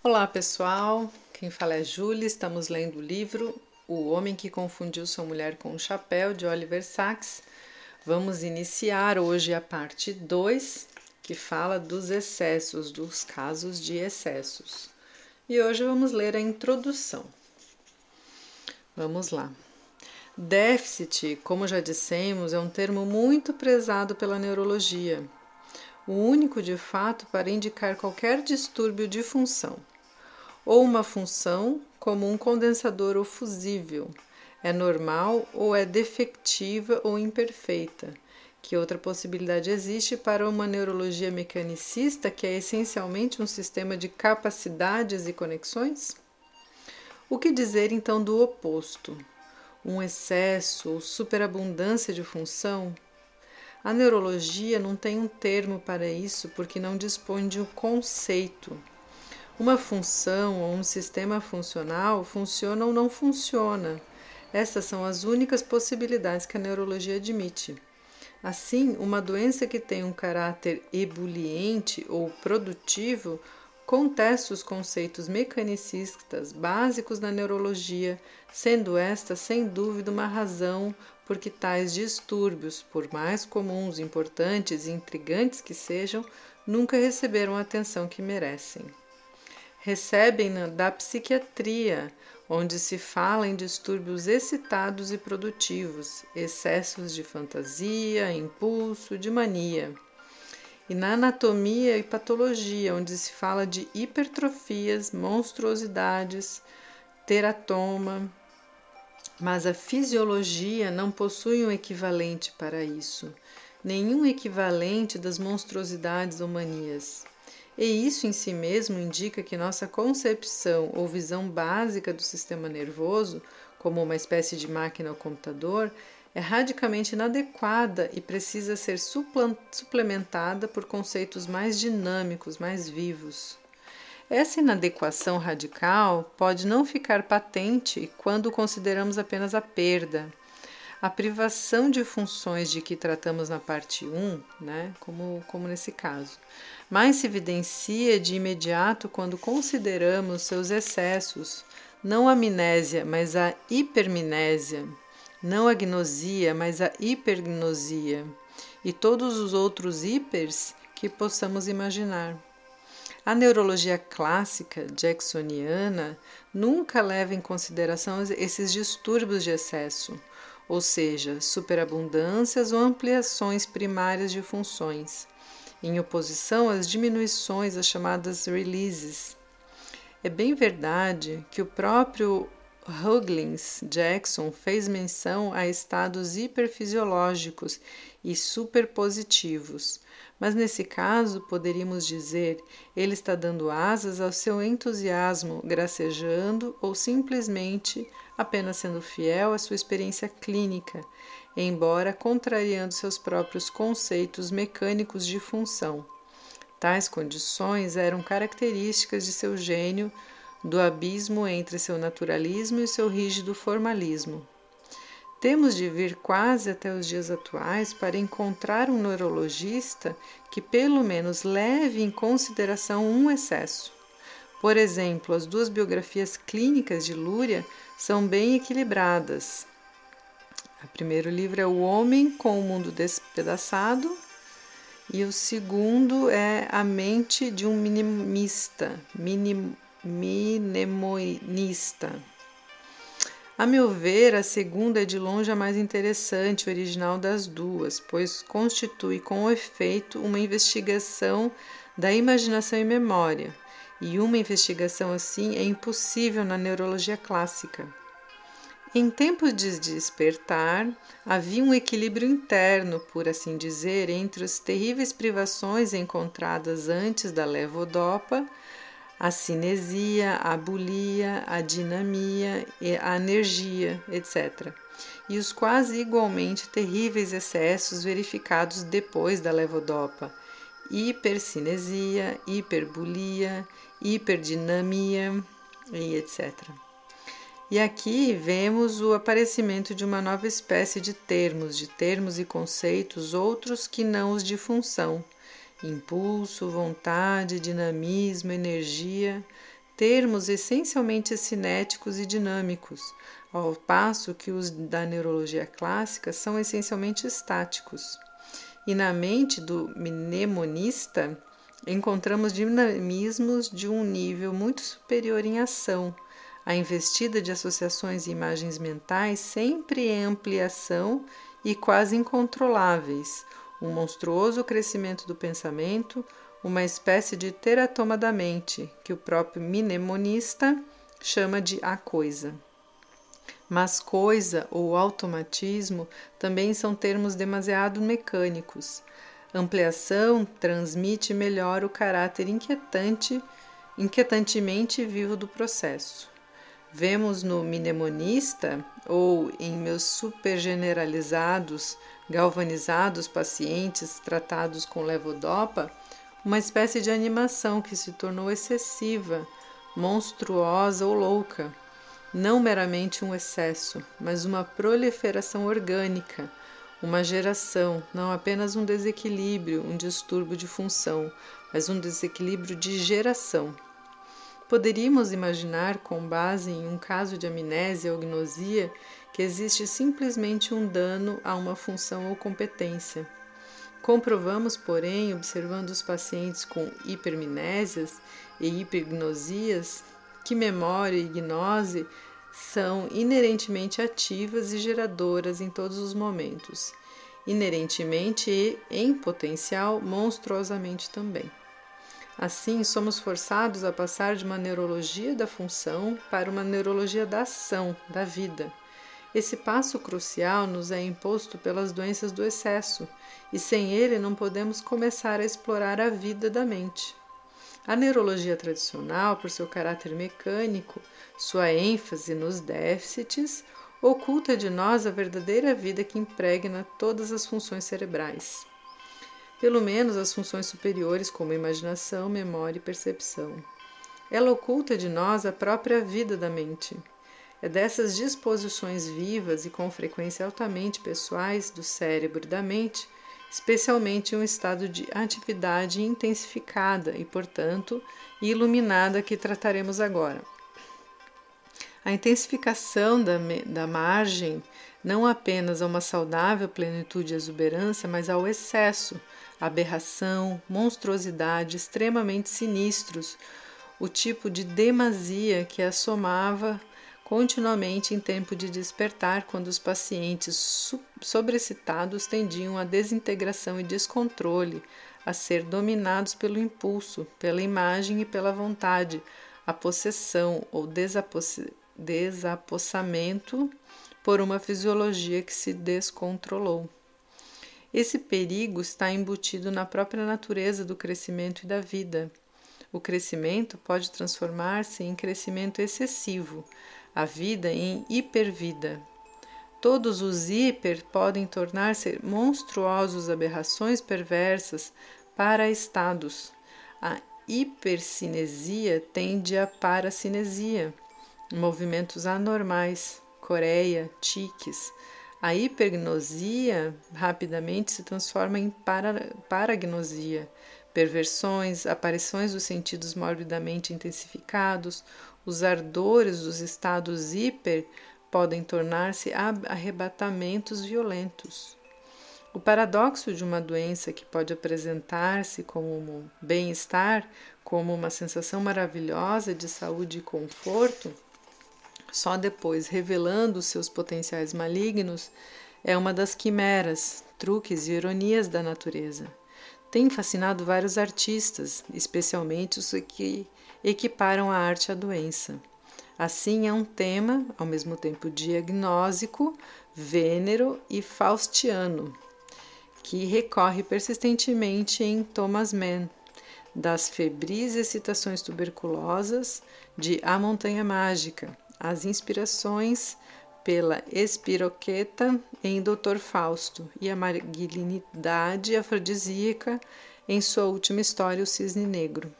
Olá pessoal, quem fala é Júlia, estamos lendo o livro O Homem que Confundiu Sua Mulher com um Chapéu, de Oliver Sacks. Vamos iniciar hoje a parte 2, que fala dos excessos, dos casos de excessos. E hoje vamos ler a introdução. Vamos lá. Déficit, como já dissemos, é um termo muito prezado pela neurologia o único de fato para indicar qualquer distúrbio de função, ou uma função como um condensador ou fusível, é normal ou é defectiva ou imperfeita. Que outra possibilidade existe para uma neurologia mecanicista que é essencialmente um sistema de capacidades e conexões? O que dizer então do oposto? Um excesso ou superabundância de função a neurologia não tem um termo para isso porque não dispõe de um conceito. Uma função ou um sistema funcional funciona ou não funciona. Essas são as únicas possibilidades que a neurologia admite. Assim, uma doença que tem um caráter ebuliente ou produtivo contesta os conceitos mecanicistas básicos da neurologia, sendo esta, sem dúvida, uma razão porque tais distúrbios, por mais comuns, importantes e intrigantes que sejam, nunca receberam a atenção que merecem. Recebem-na da psiquiatria, onde se fala em distúrbios excitados e produtivos, excessos de fantasia, impulso, de mania. E na anatomia e patologia, onde se fala de hipertrofias, monstruosidades, teratoma, mas a fisiologia não possui um equivalente para isso, nenhum equivalente das monstruosidades ou manias. E isso em si mesmo indica que nossa concepção ou visão básica do sistema nervoso, como uma espécie de máquina ou computador, é radicalmente inadequada e precisa ser suplementada por conceitos mais dinâmicos, mais vivos. Essa inadequação radical pode não ficar patente quando consideramos apenas a perda. A privação de funções de que tratamos na parte 1, né, como, como nesse caso, mas se evidencia de imediato quando consideramos seus excessos, não a amnésia, mas a hipermnésia, não a gnosia, mas a hipergnosia, e todos os outros hipers que possamos imaginar. A neurologia clássica jacksoniana nunca leva em consideração esses distúrbios de excesso, ou seja, superabundâncias ou ampliações primárias de funções, em oposição às diminuições, as chamadas releases. É bem verdade que o próprio Huggins Jackson fez menção a estados hiperfisiológicos e superpositivos, mas nesse caso poderíamos dizer ele está dando asas ao seu entusiasmo, gracejando ou simplesmente apenas sendo fiel à sua experiência clínica, embora contrariando seus próprios conceitos mecânicos de função. Tais condições eram características de seu gênio do abismo entre seu naturalismo e seu rígido formalismo. Temos de vir quase até os dias atuais para encontrar um neurologista que pelo menos leve em consideração um excesso. Por exemplo, as duas biografias clínicas de Lúria são bem equilibradas. O primeiro livro é O Homem com o Mundo Despedaçado e o segundo é A Mente de um Minimista, minim, Mnemonista. A meu ver, a segunda é de longe a mais interessante, original das duas, pois constitui com efeito uma investigação da imaginação e memória, e uma investigação assim é impossível na neurologia clássica. Em tempos de despertar, havia um equilíbrio interno, por assim dizer, entre as terríveis privações encontradas antes da levodopa a cinesia, a bulia, a dinamia, a energia, etc. E os quase igualmente terríveis excessos verificados depois da levodopa, hipercinesia, hiperbulia, hiperdinamia e etc. E aqui vemos o aparecimento de uma nova espécie de termos, de termos e conceitos outros que não os de função impulso, vontade, dinamismo, energia, termos essencialmente cinéticos e dinâmicos, ao passo que os da neurologia clássica são essencialmente estáticos. E na mente do mnemonista encontramos dinamismos de um nível muito superior em ação. A investida de associações e imagens mentais sempre em ampliação e quase incontroláveis, um monstruoso crescimento do pensamento, uma espécie de teratoma da mente, que o próprio mnemonista chama de a coisa. Mas coisa ou automatismo também são termos demasiado mecânicos. Ampliação transmite melhor o caráter inquietante, inquietantemente vivo do processo. Vemos no mnemonista ou em meus supergeneralizados, galvanizados pacientes tratados com levodopa uma espécie de animação que se tornou excessiva, monstruosa ou louca. Não meramente um excesso, mas uma proliferação orgânica, uma geração, não apenas um desequilíbrio, um distúrbio de função, mas um desequilíbrio de geração. Poderíamos imaginar, com base em um caso de amnésia ou gnosia, que existe simplesmente um dano a uma função ou competência Comprovamos, porém, observando os pacientes com hipermnésias e hipergnosias, que memória e gnose são inerentemente ativas e geradoras em todos os momentos, inerentemente e, em potencial, monstruosamente também. Assim, somos forçados a passar de uma neurologia da função para uma neurologia da ação, da vida esse passo crucial nos é imposto pelas doenças do excesso, e sem ele não podemos começar a explorar a vida da mente. A neurologia tradicional, por seu caráter mecânico, sua ênfase nos déficits, oculta de nós a verdadeira vida que impregna todas as funções cerebrais. Pelo menos as funções superiores, como imaginação, memória e percepção. Ela oculta de nós a própria vida da mente. É dessas disposições vivas e com frequência altamente pessoais do cérebro e da mente, especialmente um estado de atividade intensificada e, portanto, iluminada que trataremos agora. A intensificação da, da margem não apenas a uma saudável plenitude e exuberância, mas ao excesso, aberração, monstruosidade extremamente sinistros, o tipo de demasia que assomava continuamente em tempo de despertar, quando os pacientes sobrecitados tendiam à desintegração e descontrole, a ser dominados pelo impulso, pela imagem e pela vontade, a possessão ou desapossamento por uma fisiologia que se descontrolou. Esse perigo está embutido na própria natureza do crescimento e da vida. O crescimento pode transformar-se em crescimento excessivo, a vida em hipervida. Todos os hiper podem tornar-se monstruosos aberrações perversas para estados. A hipercinesia tende à paracinesia, movimentos anormais, coreia, tiques. A hipergnosia rapidamente se transforma em para, paragnosia, perversões, aparições dos sentidos morbidamente intensificados, os ardores dos estados hiper podem tornar-se arrebatamentos violentos. O paradoxo de uma doença que pode apresentar-se como bem-estar, como uma sensação maravilhosa de saúde e conforto, só depois revelando seus potenciais malignos, é uma das quimeras, truques e ironias da natureza. Tem fascinado vários artistas, especialmente os que equiparam a arte à doença. Assim, é um tema, ao mesmo tempo diagnóstico, vênero e faustiano, que recorre persistentemente em Thomas Mann, das febris excitações tuberculosas de A Montanha Mágica, as inspirações pela espiroqueta em Dr. Fausto e a malignidade afrodisíaca em sua última história, O Cisne Negro.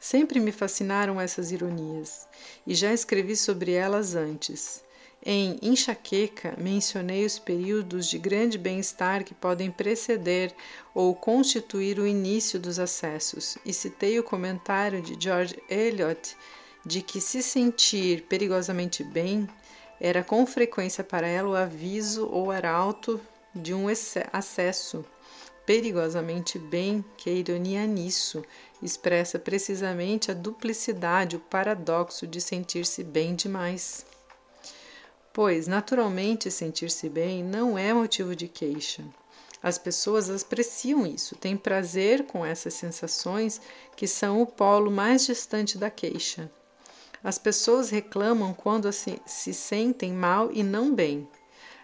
Sempre me fascinaram essas ironias, e já escrevi sobre elas antes. Em Enxaqueca, mencionei os períodos de grande bem-estar que podem preceder ou constituir o início dos acessos, e citei o comentário de George Eliot de que se sentir perigosamente bem era com frequência para ela o aviso ou arauto de um acesso perigosamente bem que a ironia nisso expressa precisamente a duplicidade, o paradoxo de sentir-se bem demais. Pois, naturalmente, sentir-se bem não é motivo de queixa. As pessoas apreciam isso, têm prazer com essas sensações que são o polo mais distante da queixa. As pessoas reclamam quando se, se sentem mal e não bem,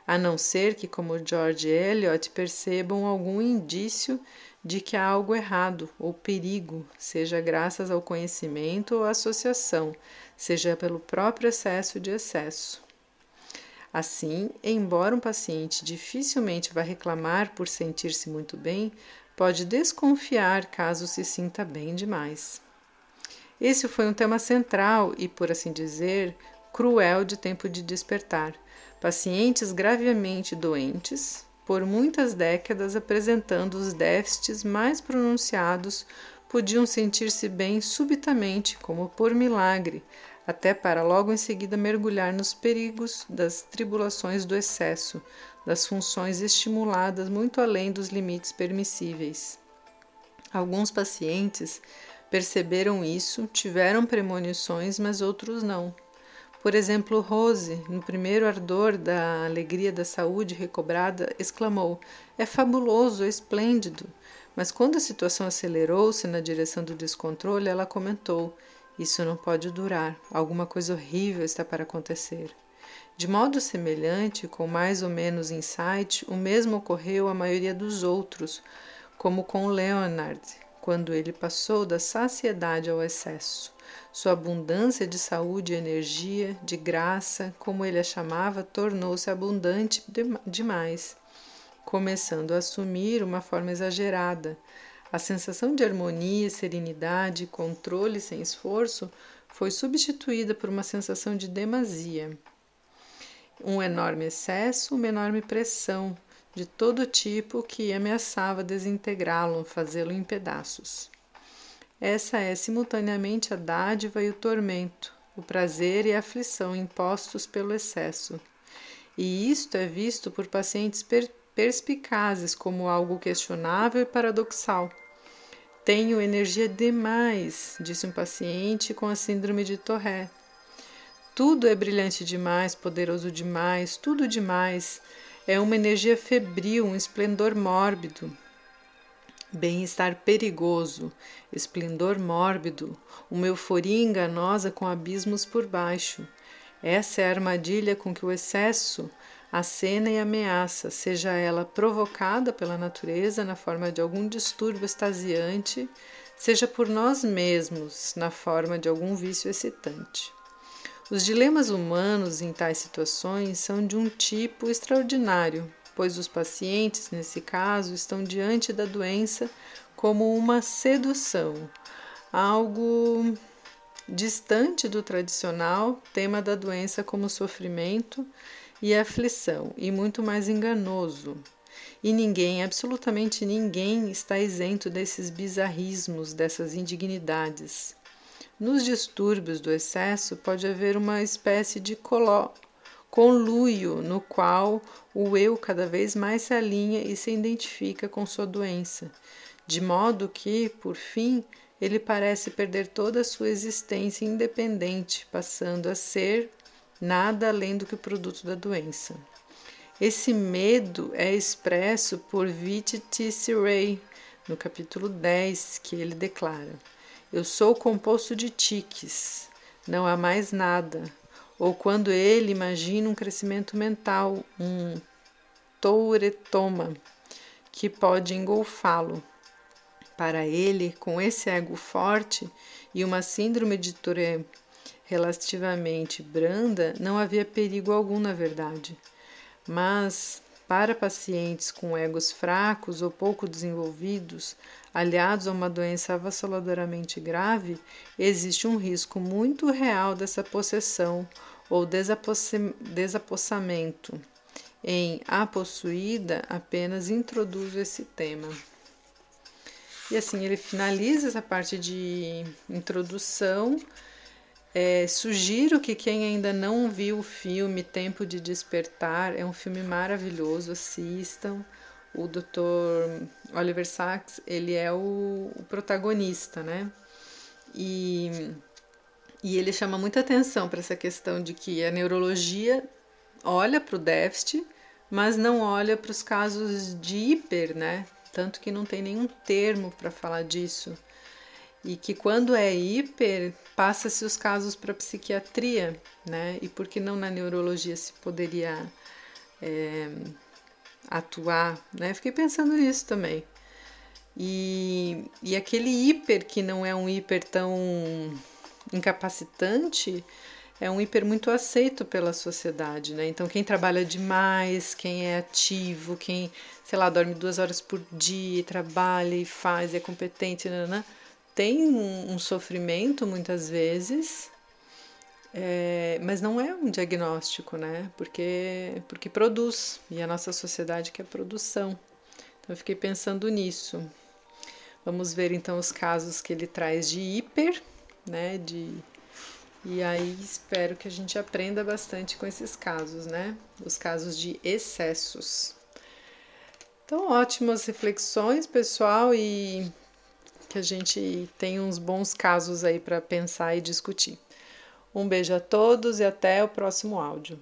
a não ser que, como George Eliot, percebam algum indício de que há algo errado ou perigo, seja graças ao conhecimento ou associação, seja pelo próprio excesso de excesso. Assim, embora um paciente dificilmente vá reclamar por sentir-se muito bem, pode desconfiar caso se sinta bem demais. Esse foi um tema central e, por assim dizer, cruel de tempo de despertar. Pacientes gravemente doentes, por muitas décadas apresentando os déficits mais pronunciados, podiam sentir-se bem subitamente, como por milagre, até para logo em seguida mergulhar nos perigos das tribulações do excesso, das funções estimuladas muito além dos limites permissíveis. Alguns pacientes perceberam isso, tiveram premonições, mas outros não. Por exemplo, Rose, no primeiro ardor da alegria da saúde recobrada, exclamou: É fabuloso, é esplêndido. Mas quando a situação acelerou-se na direção do descontrole, ela comentou: Isso não pode durar, alguma coisa horrível está para acontecer. De modo semelhante, com mais ou menos insight, o mesmo ocorreu à maioria dos outros, como com Leonard, quando ele passou da saciedade ao excesso. Sua abundância de saúde e energia, de graça, como ele a chamava, tornou-se abundante demais, começando a assumir uma forma exagerada. A sensação de harmonia, serenidade, controle sem esforço foi substituída por uma sensação de demasia. Um enorme excesso, uma enorme pressão de todo tipo que ameaçava desintegrá-lo, fazê-lo em pedaços. Essa é simultaneamente a dádiva e o tormento, o prazer e a aflição impostos pelo excesso. E isto é visto por pacientes per perspicazes como algo questionável e paradoxal. Tenho energia demais, disse um paciente com a síndrome de Tourette. Tudo é brilhante demais, poderoso demais, tudo demais. É uma energia febril, um esplendor mórbido, bem-estar perigoso, esplendor mórbido, uma euforia enganosa com abismos por baixo. Essa é a armadilha com que o excesso acena e ameaça, seja ela provocada pela natureza na forma de algum distúrbio extasiante, seja por nós mesmos na forma de algum vício excitante. Os dilemas humanos em tais situações são de um tipo extraordinário, pois os pacientes, nesse caso, estão diante da doença como uma sedução, algo distante do tradicional tema da doença como sofrimento e aflição, e muito mais enganoso. E ninguém, absolutamente ninguém, está isento desses bizarrismos, dessas indignidades. Nos distúrbios do excesso pode haver uma espécie de conluio no qual o eu cada vez mais se alinha e se identifica com sua doença, de modo que, por fim, ele parece perder toda a sua existência independente, passando a ser nada além do que o produto da doença. Esse medo é expresso por Viti T.C. Ray, no capítulo 10, que ele declara: Eu sou composto de tiques, não há mais nada, ou quando ele imagina um crescimento mental, um touretoma, que pode engolfá-lo. Para ele, com esse ego forte e uma síndrome de Tourette relativamente branda, não havia perigo algum na verdade. Mas, para pacientes com egos fracos ou pouco desenvolvidos, aliados a uma doença avassaladoramente grave, existe um risco muito real dessa possessão ou desapossamento. Em A Possuída, apenas introduzo esse tema. E assim ele finaliza essa parte de introdução É, sugiro que quem ainda não viu o filme Tempo de Despertar, é um filme maravilhoso, assistam. O Dr. Oliver Sacks, ele é o, o protagonista, né? E, e ele chama muita atenção para essa questão de que a neurologia olha para o déficit, mas não olha para os casos de hiper, né? Tanto que não tem nenhum termo para falar disso. E que quando é hiper, passa-se os casos para psiquiatria, né? E por que não na neurologia se poderia é, atuar, né? Fiquei pensando nisso também. E, e aquele hiper que não é um hiper tão incapacitante, é um hiper muito aceito pela sociedade, né? Então, quem trabalha demais, quem é ativo, quem, sei lá, dorme duas horas por dia, trabalha e faz, é competente, né, né? Tem um, um, sofrimento muitas vezes, é, mas não é um diagnóstico, né? Porque, porque produz, e a nossa sociedade quer produção. Então, eu fiquei pensando nisso. Vamos ver então os casos que ele traz de hiper, né? De e aí espero que a gente aprenda bastante com esses casos, né? Os casos de excessos. Então, ótimas reflexões, pessoal, e que a gente tenha uns bons casos aí para pensar e discutir. Um beijo a todos e até o próximo áudio.